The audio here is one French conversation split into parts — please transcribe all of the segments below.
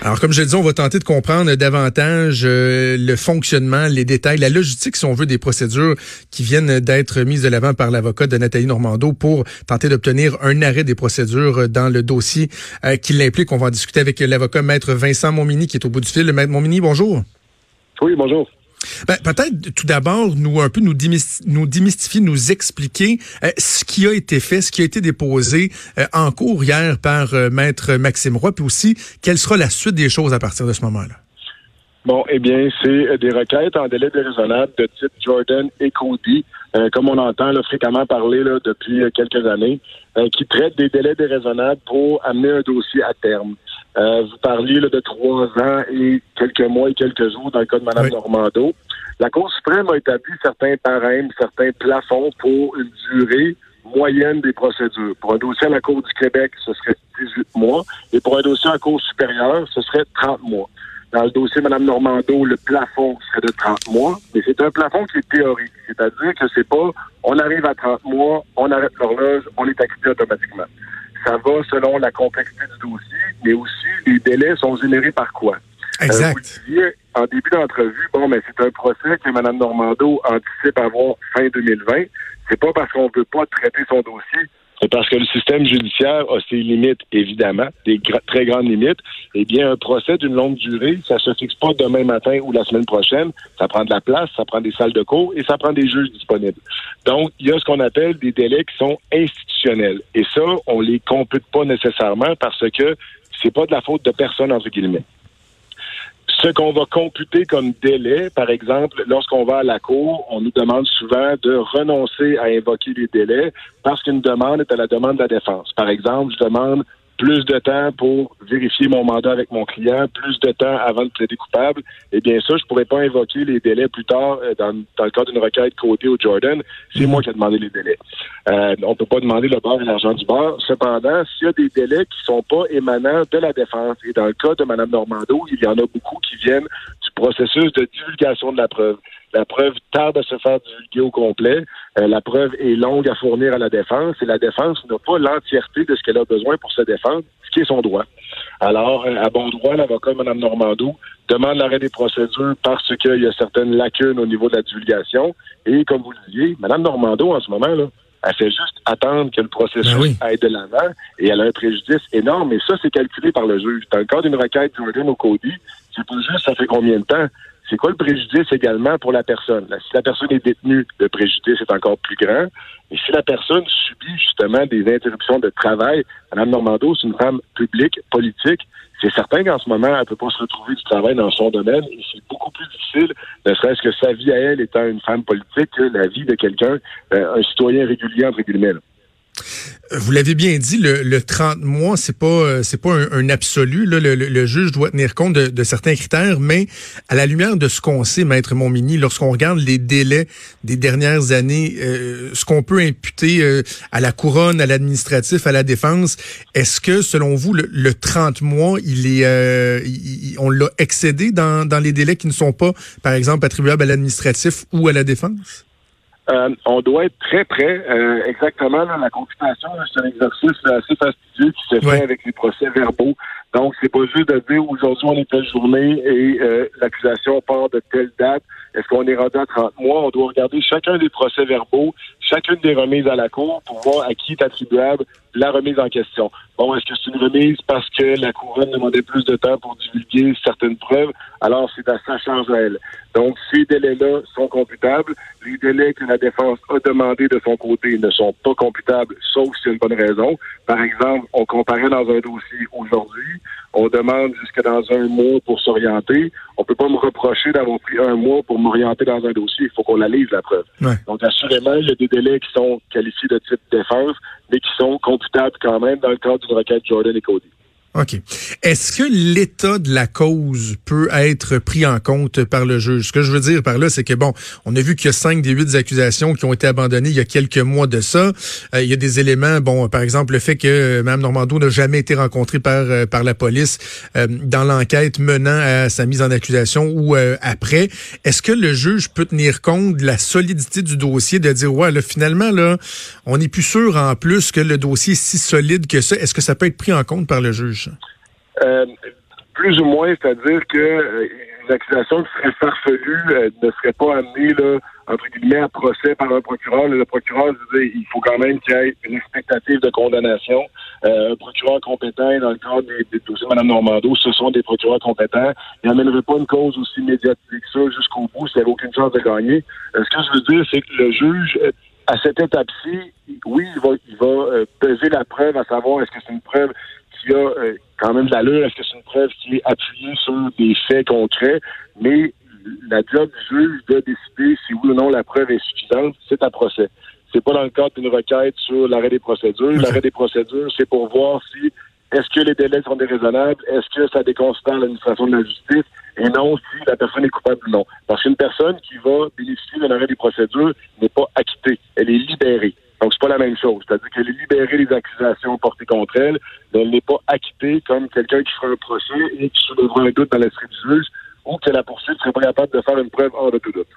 Alors, comme je le dis, on va tenter de comprendre davantage euh, le fonctionnement, les détails, la logistique, si on veut, des procédures qui viennent d'être mises de l'avant par l'avocat de Nathalie Normando pour tenter d'obtenir un arrêt des procédures dans le dossier euh, qui l'implique. On va en discuter avec l'avocat Maître Vincent Montmini qui est au bout du fil. Maître Montmini, bonjour. Oui, bonjour. Ben, peut-être tout d'abord nous un peu nous, nous démystifier, nous expliquer euh, ce qui a été fait, ce qui a été déposé euh, en cours hier par euh, maître Maxime Roy, puis aussi quelle sera la suite des choses à partir de ce moment-là? Bon, eh bien, c'est des requêtes en délai déraisonnable de type Jordan et Cody, comme on entend fréquemment parler là, depuis quelques années, qui traitent des délais déraisonnables pour amener un dossier à terme. Euh, vous parliez de trois ans et quelques mois et quelques jours dans le cas de Mme Normando. La Cour suprême a établi certains parèmes, certains plafonds pour une durée moyenne des procédures. Pour un dossier à la Cour du Québec, ce serait 18 mois, et pour un dossier à la Cour supérieure, ce serait 30 mois. Dans le dossier Mme Normando, le plafond serait de 30 mois, mais c'est un plafond qui est théorique. C'est-à-dire que c'est pas on arrive à 30 mois, on arrête l'horloge, on est acquitté automatiquement. Ça va selon la complexité du dossier, mais aussi les délais sont générés par quoi? Euh, exact. en début d'entrevue, bon, mais c'est un procès que Mme Normando anticipe avoir fin 2020. C'est pas parce qu'on ne veut pas traiter son dossier c'est parce que le système judiciaire a ses limites, évidemment, des très grandes limites. Eh bien, un procès d'une longue durée, ça se fixe pas demain matin ou la semaine prochaine. Ça prend de la place, ça prend des salles de cours et ça prend des juges disponibles. Donc, il y a ce qu'on appelle des délais qui sont institutionnels. Et ça, on les compute pas nécessairement parce que c'est pas de la faute de personne, entre guillemets. Ce qu'on va computer comme délai, par exemple, lorsqu'on va à la cour, on nous demande souvent de renoncer à invoquer les délais parce qu'une demande est à la demande de la défense. Par exemple, je demande plus de temps pour vérifier mon mandat avec mon client, plus de temps avant de plaider coupable, eh bien ça, je pourrais pas invoquer les délais plus tard euh, dans, dans le cas d'une requête côté au Jordan. C'est moi qui ai demandé les délais. Euh, on peut pas demander le beurre et l'argent du beurre. Cependant, s'il y a des délais qui sont pas émanants de la défense, et dans le cas de Mme Normando, il y en a beaucoup qui viennent du processus de divulgation de la preuve. La preuve tarde à se faire divulguer au complet. Euh, la preuve est longue à fournir à la défense et la défense n'a pas l'entièreté de ce qu'elle a besoin pour se défendre, ce qui est son droit. Alors, euh, à bon droit, l'avocat Mme Normando demande l'arrêt des procédures parce qu'il y a certaines lacunes au niveau de la divulgation. Et comme vous le disiez, Mme Normando, en ce moment, là, elle fait juste attendre que le processus ben aille de l'avant et elle a un préjudice énorme. Et ça, c'est calculé par le juge. Dans le cas d'une requête Jordan au Cody, c'est pas juste ça fait combien de temps c'est quoi le préjudice également pour la personne? si la personne est détenue, le préjudice est encore plus grand. Et si la personne subit justement des interruptions de travail, Mme Normando, c'est une femme publique, politique, c'est certain qu'en ce moment, elle ne peut pas se retrouver du travail dans son domaine et c'est beaucoup plus difficile, ne serait-ce que sa vie à elle étant une femme politique, que la vie de quelqu'un, euh, un citoyen régulier, entre guillemets. Vous l'avez bien dit, le, le 30 mois, c'est pas euh, c'est pas un, absolu. Là, le, juge doit tenir compte de, certains critères, mais à la lumière de ce qu'on sait, maître Montmini, lorsqu'on regarde les délais des dernières années, euh, ce qu'on peut imputer euh, à la couronne, à l'administratif, à la défense, est-ce que selon vous le, 30 mois, il est on l'a excédé dans, dans les délais qui ne sont pas, par exemple, attribuables à l'administratif ou à la défense? Euh, on doit être très près. Euh, exactement, la computation, c'est un exercice assez fastidieux qui se fait avec les procès verbaux. Donc, c'est pas juste de dire aujourd'hui on est telle journée et euh, l'accusation part de telle date. Est-ce qu'on est rendu à 30 mois? On doit regarder chacun des procès verbaux, chacune des remises à la Cour pour voir à qui est attribuable la remise en question. Bon, est-ce que c'est une remise parce que la couronne demandait plus de temps pour divulguer certaines preuves? Alors, c'est à sa charge à elle. Donc, ces délais-là sont computables. Les délais que la défense a demandé de son côté ne sont pas computables, sauf s'il y a une bonne raison. Par exemple, on comparait dans un dossier aujourd'hui, on demande jusque dans un mois pour s'orienter. On peut pas me reprocher d'avoir pris un mois pour m'orienter dans un dossier. Il faut qu'on la lise, la preuve. Donc, assurément, il y a des délais qui sont qualifiés de type défense, mais qui sont computables quand même dans le cadre d'une requête Jordan et Cody. OK. Est-ce que l'état de la cause peut être pris en compte par le juge? Ce que je veux dire par là, c'est que, bon, on a vu qu'il y a cinq des huit accusations qui ont été abandonnées il y a quelques mois de ça. Euh, il y a des éléments, bon, par exemple, le fait que euh, Mme Normando n'a jamais été rencontrée par, euh, par la police dans l'enquête menant à sa mise en accusation ou après. Est-ce que le juge peut tenir compte de la solidité du dossier, de dire, ouais, là, finalement, là, on n'est plus sûr en plus que le dossier est si solide que ça? Est-ce que ça peut être pris en compte par le juge? Euh, plus ou moins, c'est-à-dire que euh, une accusation qui serait farfelue euh, ne serait pas amenée là, entre guillemets à procès par un procureur. Le procureur disait il faut quand même qu'il y ait une expectative de condamnation. Un procureur compétent, dans le cadre des, dossiers de Mme Normando, ce sont des procureurs compétents. Il n'amènerait pas une cause aussi médiatique que ça jusqu'au bout s'il n'y avait aucune chance de gagner. ce que je veux dire, c'est que le juge à cette étape-ci, oui, il va peser la preuve à savoir est-ce que c'est une preuve qui a euh, quand même de l'allure. Est-ce que c'est une preuve qui est appuyée sur des faits concrets? Mais la job du juge de décider si oui ou non la preuve est suffisante, c'est un procès. C'est pas dans le cadre d'une requête sur l'arrêt des procédures. L'arrêt des procédures, c'est pour voir si est-ce que les délais sont déraisonnables, est-ce que ça déconsidère l'administration de la justice, et non si la personne est coupable ou non. Parce qu'une personne qui va bénéficier d'un arrêt des procédures n'est pas acquittée, elle est libérée. C'est pas la même chose. C'est-à-dire qu'elle est libérée des accusations portées contre elle, mais elle n'est pas acquittée comme quelqu'un qui ferait un procès et qui soulèvera un doute dans l'esprit du juge ou que la poursuite serait pas capable de faire une preuve hors de tout doute.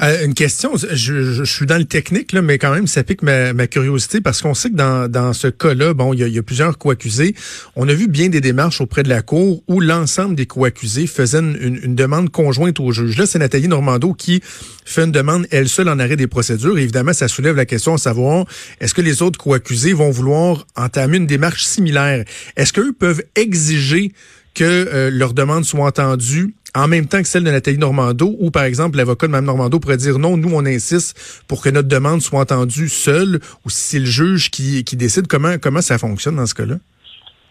Euh, une question, je, je, suis dans le technique, là, mais quand même, ça pique ma, ma curiosité parce qu'on sait que dans, dans ce cas-là, bon, il y a, y a, plusieurs co-accusés. On a vu bien des démarches auprès de la Cour où l'ensemble des co-accusés faisaient une, une, demande conjointe au juge. Là, c'est Nathalie Normando qui fait une demande, elle seule, en arrêt des procédures. évidemment, ça soulève la question à savoir, est-ce que les autres co-accusés vont vouloir entamer une démarche similaire? Est-ce qu'eux peuvent exiger que euh, leur demande soit entendue en même temps que celle de Nathalie Normando, ou par exemple l'avocat de Mme Normando pourrait dire non, nous on insiste pour que notre demande soit entendue seule, ou si c'est le juge qui, qui décide, comment, comment ça fonctionne dans ce cas-là?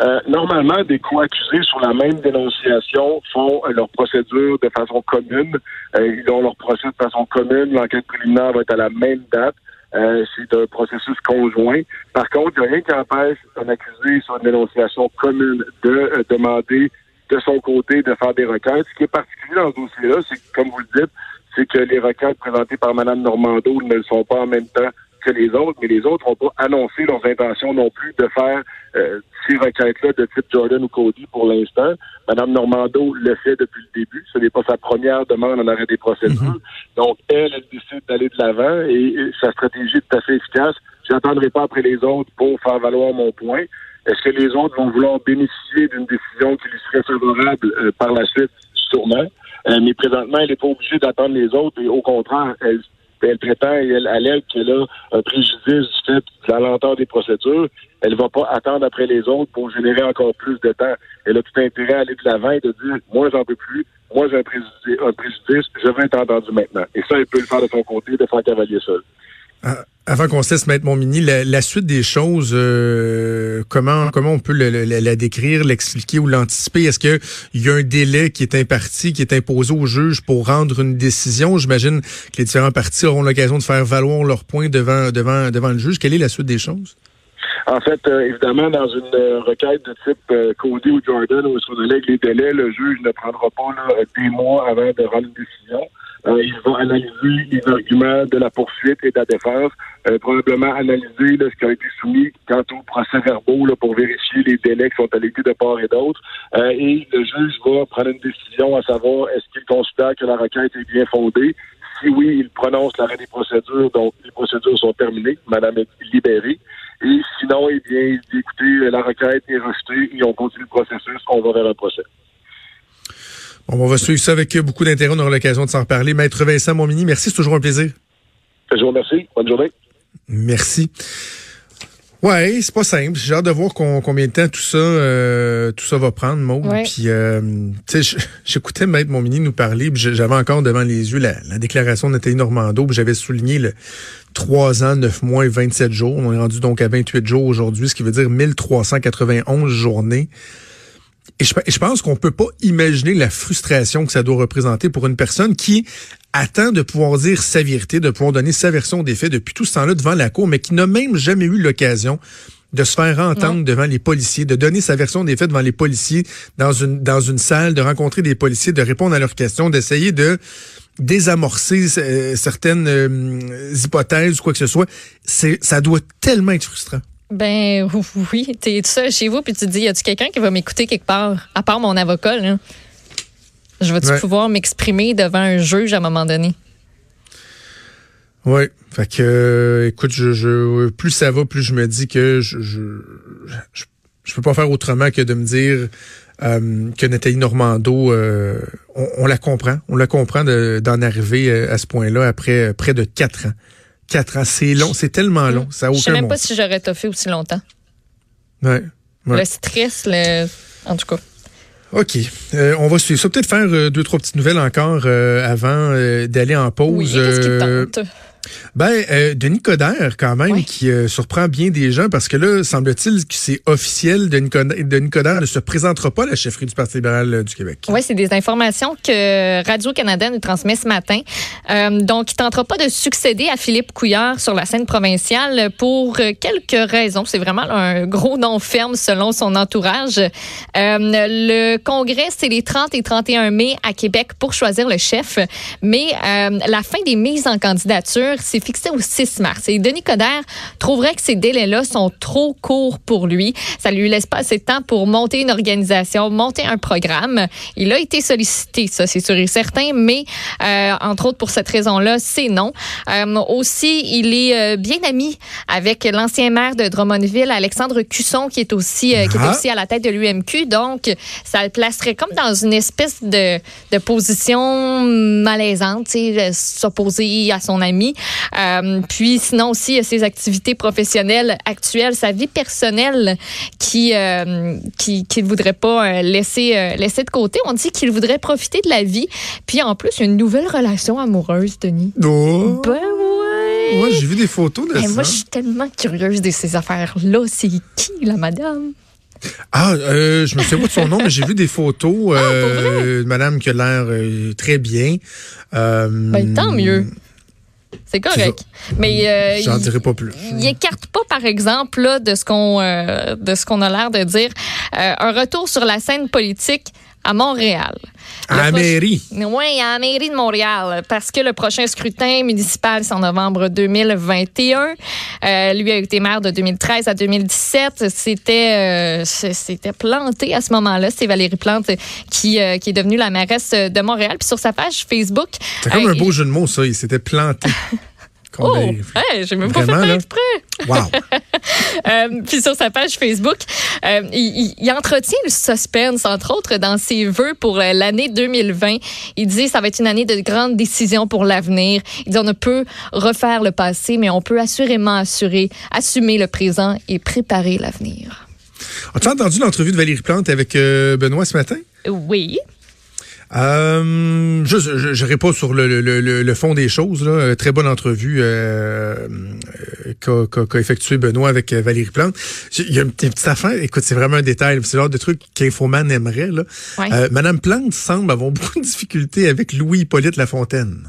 Euh, normalement, des co-accusés sur la même dénonciation font euh, leur procédure de façon commune. Euh, ils ont leur procès de façon commune. L'enquête préliminaire va être à la même date. C'est un processus conjoint. Par contre, il n'y a rien qui empêche un accusé sur une dénonciation commune de demander de son côté de faire des requêtes. Ce qui est particulier dans ce dossier-là, c'est que, comme vous le dites, c'est que les requêtes présentées par Mme Normando ne le sont pas en même temps que les autres, mais les autres n'ont pas annoncé leurs intentions non plus de faire euh, ces requêtes-là de type Jordan ou Cody pour l'instant. Mme Normando le fait depuis le début. Ce n'est pas sa première demande en arrêt des procédures. Mm-hmm. Donc, elle, elle décide d'aller de l'avant et, sa stratégie est fait efficace. Je n'attendrai pas après les autres pour faire valoir mon point. Est-ce que les autres vont vouloir bénéficier d'une décision qui lui serait favorable euh, par la suite? Sûrement. Euh, mais présentement, elle n'est pas obligée d'attendre les autres et au contraire, elle, elle prétend et elle allègue qu'elle a un préjudice du fait de la lenteur des procédures. Elle va pas attendre après les autres pour générer encore plus de temps. Elle a tout intérêt à aller de l'avant et de dire, moi, j'en peux plus. Moi, j'ai un préjudice, un préjudice, je veux être entendu maintenant. Et ça, elle peut le faire de son côté, de faire cavalier seul. Ah, avant qu'on se laisse mettre mon mini, la, suite des choses, euh, comment comment on peut la, décrire, l'expliquer ou l'anticiper? Est-ce qu'il y a un délai qui est imparti, qui est imposé au juge pour rendre une décision? J'imagine que les différents partis auront l'occasion de faire valoir leurs points devant devant devant le juge. Quelle est la suite des choses? En fait, euh, évidemment, dans une euh, requête de type Cody ou Jordan, où on lègue les délais, le juge ne prendra pas là, des mois avant de rendre une décision. Euh, il va analyser les arguments de la poursuite et de la défense, euh, probablement analyser ce qui a été soumis quant au procès verbaux là, pour vérifier les délais qui sont allégués de part et d'autre. Euh, et le juge va prendre une décision à savoir est-ce qu'il considère que la requête est bien fondée. Si oui, il prononce l'arrêt des procédures, donc les procédures sont terminées, madame est libérée. Et sinon, eh bien, il dit écoutez, la requête est rejetée et on continue le processus, on va vers un procès on va suivre ça avec beaucoup d'intérêt. On aura l'occasion de s'en reparler. Maître Vincent Montmini, merci. C'est toujours un plaisir. Je vous remercie. Bonne journée. Merci. Ouais, c'est pas simple. J'ai hâte de voir combien de temps tout ça, euh, tout ça va prendre, Maud. Puis, euh, tu sais, j'écoutais Maître Montmini nous parler, j'avais encore devant les yeux la, déclaration de Nathalie Normando, j'avais souligné le 3 ans, 9 mois et 27 jours. On est rendu donc à 28 jours aujourd'hui, ce qui veut dire 1391 journées. Et je, pense qu'on peut pas imaginer la frustration que ça doit représenter pour une personne qui attend de pouvoir dire sa vérité, de pouvoir donner sa version des faits depuis tout ce temps-là devant la cour, mais qui n'a même jamais eu l'occasion de se faire entendre devant les policiers, de donner sa version des faits devant les policiers dans une dans une salle, de rencontrer des policiers, de répondre à leurs questions, d'essayer de désamorcer euh, certaines euh, hypothèses ou quoi que ce soit. C'est ça doit tellement être frustrant. Ben oui, tu es seul chez vous puis tu te dis, y a-tu quelqu'un qui va m'écouter quelque part, à part mon avocat là? Je vais-tu pouvoir m'exprimer devant un juge à un moment donné? Oui, fait que, euh, écoute, je, plus ça va, plus je me dis que je, je, je, peux pas faire autrement que de me dire, que Nathalie Normando, on, la comprend, on la comprend d'en arriver à ce point-là après près de quatre ans. Quatre ans, c'est long, c'est tellement long, ça a aucun Je sais même pas si j'aurais toffé aussi longtemps. Ouais, Le stress, le... en tout cas. OK. Euh, on va suivre ça. Peut-être faire euh, deux, trois petites nouvelles encore euh, avant d'aller en pause. Oui, qu'est-ce qui tente? Ben, euh, Denis Coderre, quand même, qui euh, surprend bien des gens parce que là, semble-t-il que c'est officiel, Denis Coderre, ne se présentera pas à la chefferie du Parti libéral euh, du Québec. Oui, c'est des informations que Radio-Canada nous transmet ce matin. Euh, donc, il tentera pas de succéder à Philippe Couillard sur la scène provinciale pour quelques raisons. C'est vraiment un gros nom ferme selon son entourage. le congrès, c'est les 30 et 31 mai à Québec pour choisir le chef. Mais la fin des mises en candidature c'est fixé au 6 mars. Et Denis Coderre trouverait que ces délais-là sont trop courts pour lui. Ça lui laisse pas assez de temps pour monter une organisation, monter un programme. Il a été sollicité, ça c'est sûr et certain, mais euh, entre autres pour cette raison-là, c'est non. Euh, aussi, il est euh, bien ami avec l'ancien maire de Drummondville, Alexandre Cusson, qui est aussi qui est ah. aussi à la tête de l'UMQ. Donc, ça le placerait comme dans une espèce de, de position malaisante, s'opposer à son ami. Euh, puis sinon aussi, il y a ses activités professionnelles actuelles, sa vie personnelle qui euh, qui qu'il voudrait pas euh, laisser euh, laisser de côté. On dit qu'il voudrait profiter de la vie. Puis en plus, il y a une nouvelle relation amoureuse, Denis. Oh. Ben ouais. Moi, j'ai vu des photos de ben, ça. Moi, je suis tellement curieuse de ces affaires-là. C'est qui, la madame? Ah, euh, je me souviens pas de son nom, mais j'ai vu des photos ah, euh, de madame qui a l'air très bien. ben, tant mieux. C'est correct. Mais euh, j'en dirai pas plus. Il écarte pas, par exemple, là, de ce qu'on euh, de ce qu'on a l'air de dire, euh, un retour sur la scène politique à Montréal. À la mairie. Oui, à la mairie de Montréal, parce que le prochain scrutin municipal, c'est en novembre 2021. Euh, lui a été maire de 2013 à 2017. C'était euh, c'était planté à ce moment-là. C'est Valérie Plante qui, euh, qui est devenue la mairesse de Montréal. Puis sur sa page Facebook... C'est comme un beau jeu de mots, ça. Il s'était planté. Oh, hey, j'ai même pas fait exprès. Wow. euh, puis sur sa page Facebook, euh, il, il, entretient le suspense, entre autres, dans ses vœux pour euh, l'année 2020. Il dit ça va être une année de grandes décisions pour l'avenir. Il dit on ne peut refaire le passé, mais on peut assurément assurer, assumer le présent et préparer l'avenir. As-tu entendu l'entrevue de Valérie Plante avec Benoît ce matin? Oui. Euh, je n'irai pas sur le, le, le, fond des choses. Là. Très bonne entrevue euh, euh qu'a effectué Benoît avec euh, Valérie Plante. Il y a une, petite affaire. Écoute, c'est vraiment un détail. C'est le genre de truc qu'Infoman aimerait. Là. Euh, Madame Plante semble avoir beaucoup de difficultés avec Louis-Hippolyte Lafontaine.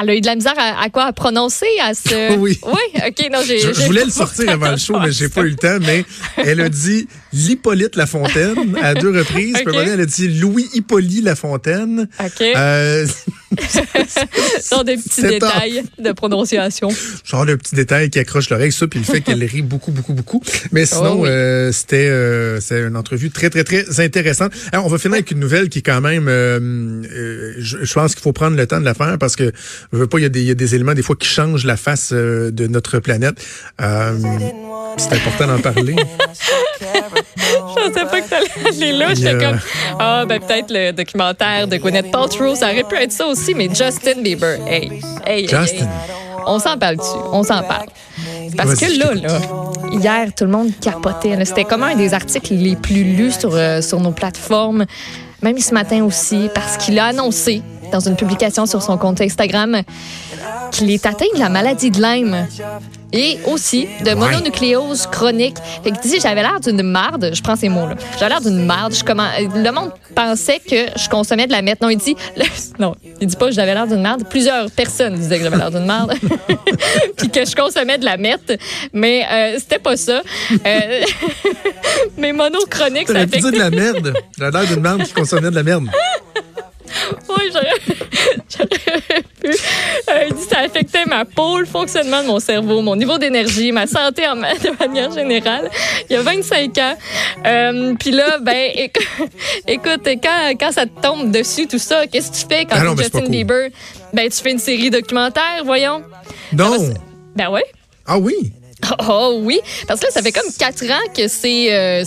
Elle a eu de la misère à, quoi? À prononcer à ce. oui. Oui, ok, non, j'ai. Je, voulais le sortir avant le show, mais j'ai pas eu le temps. Mais elle a dit l'Hippolyte Lafontaine à deux reprises. Okay. Puis elle a dit Louis Hippolyte Lafontaine. Ok. Euh, des petits détails de prononciation. Genre de petits détails qui accrochent l'oreille, ça, puis le fait qu'elle rit beaucoup, beaucoup, beaucoup. Mais sinon, oh euh, c'était euh, une entrevue très, très, très intéressante. Alors, on va finir avec une nouvelle qui est quand même, euh, euh je, je, pense qu'il faut prendre le temps de la faire parce que je veux pas, il y, a des, il y a des éléments des fois qui changent la face euh, de notre planète. c'est important d'en parler. je pensais pas que t'allais aller là. J'étais comme, ah, ben peut-être le documentaire de Gwyneth Paltrow, ça aurait pu être ça aussi, mais Justin Bieber, hey, hey, Justin. On s'en parle dessus, on s'en parle. Parce que là, là, hier, tout le monde capotait. C'était comme un des articles les plus lus sur, euh, sur nos plateformes, même ce matin aussi, parce qu'il a annoncé dans une publication sur son compte Instagram qu'il est atteint de la maladie de Lyme et aussi de mononucléose chronique. Fait que si j'avais l'air d'une marde, je prends ces mots-là. J'avais l'air d'une marde. Je le monde pensait que je consommais de la meth. Non, il dit, non, il dit pas que j'avais l'air d'une marde. Plusieurs personnes disaient que j'avais l'air d'une marde. Puis que je consommais de la meth. Mais euh, c'était pas ça. Euh, mais monochronique, ça fait. de la merde. J'avais l'air d'une marde qui consommait de la merde. Oui, j'aurais pu. Euh, il dit ça affectait ma peau, le fonctionnement de mon cerveau, mon niveau d'énergie, ma santé en, de manière générale. Il y a 25 ans. Euh, Puis là, ben, écoute, quand, quand ça te tombe dessus, tout ça, qu'est-ce que tu fais quand ah tu es Justin Bieber? Ben, tu fais une série documentaire, voyons. Non. Ben ouais. Ah oui? Oh oui, parce que là, ça fait comme quatre ans que c'est euh,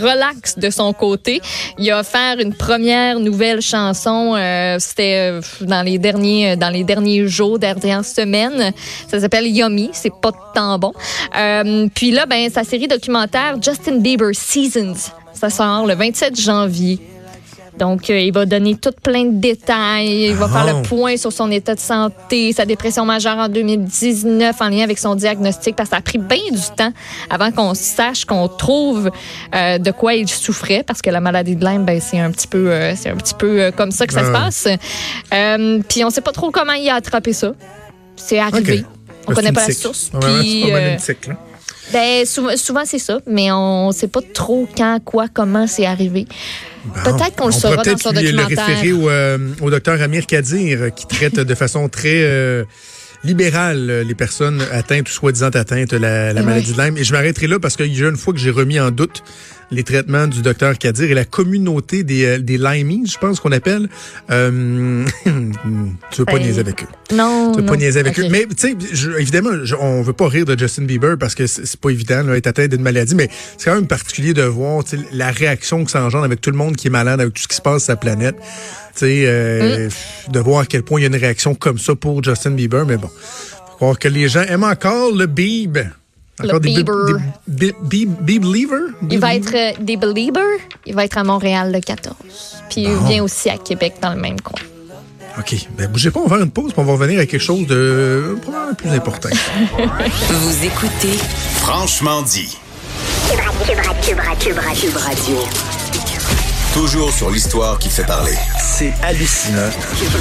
relax de son côté. Il a offert une première nouvelle chanson, euh, c'était euh, dans les derniers dans les derniers jours, dernières semaines. Ça s'appelle Yummy, c'est pas tant bon. Euh, puis là, ben sa série documentaire Justin Bieber Seasons, ça sort le 27 janvier. Donc, euh, il va donner tout plein de détails. Il va Ah. faire le point sur son état de santé, sa dépression majeure en 2019 en lien avec son diagnostic, parce que ça a pris bien du temps avant qu'on sache, qu'on trouve euh, de quoi il souffrait, parce que la maladie de Lyme, ben, c'est un petit peu, euh, c'est un petit peu comme ça que ça se Ah. passe. Puis on sait pas trop comment il a attrapé ça. C'est arrivé. On C'est connaît pas la source. Puis, euh, ben, souvent, souvent c'est ça, mais on sait pas trop quand, quoi, comment c'est arrivé. Peut-être qu'on le saura dans son lui- le documentaire. référer au, euh, au docteur Amir Kadir, euh, qui traite de façon très euh, libérale euh, les personnes atteintes ou soi-disant atteintes de la, la maladie de Lyme. Et je m'arrêterai là parce qu'il y a une fois que j'ai remis en doute les traitements du docteur Kadir et la communauté des, euh, des Lymies, je pense qu'on appelle. Euh, tu veux pas Ben, niaiser avec eux. Non. Tu veux non. pas niaiser avec eux. Mais, tu sais, évidemment, je- on veut pas rire de Justin Bieber parce que c'est pas évident, là, être atteint d'une maladie, mais c'est quand même particulier de voir, la réaction que ça engendre avec tout le monde qui est malade, avec tout ce qui se passe sur la planète. Tu sais, euh, de voir à quel point il y a une réaction comme ça pour Justin Bieber, mais bon. Faut croire que les gens aiment encore le Bieb. Encore des Bieber. Des Bib- Bib- Believer? Il va être euh, des Beliebers. Il va être à Montréal le 14. Puis il vient aussi à Québec dans le même coin. OK. Ben, bougez pas, on va faire une pause, puis on va revenir à quelque chose de euh, probablement plus important. Vous écoutez Franchement dit. Cube Radio. Cube Radio. Cube Radio. Cube Radio. Toujours sur l'histoire qui fait parler. C'est hallucinant.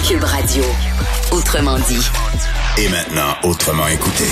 Cube Radio. Autrement dit. Et maintenant, autrement écouté.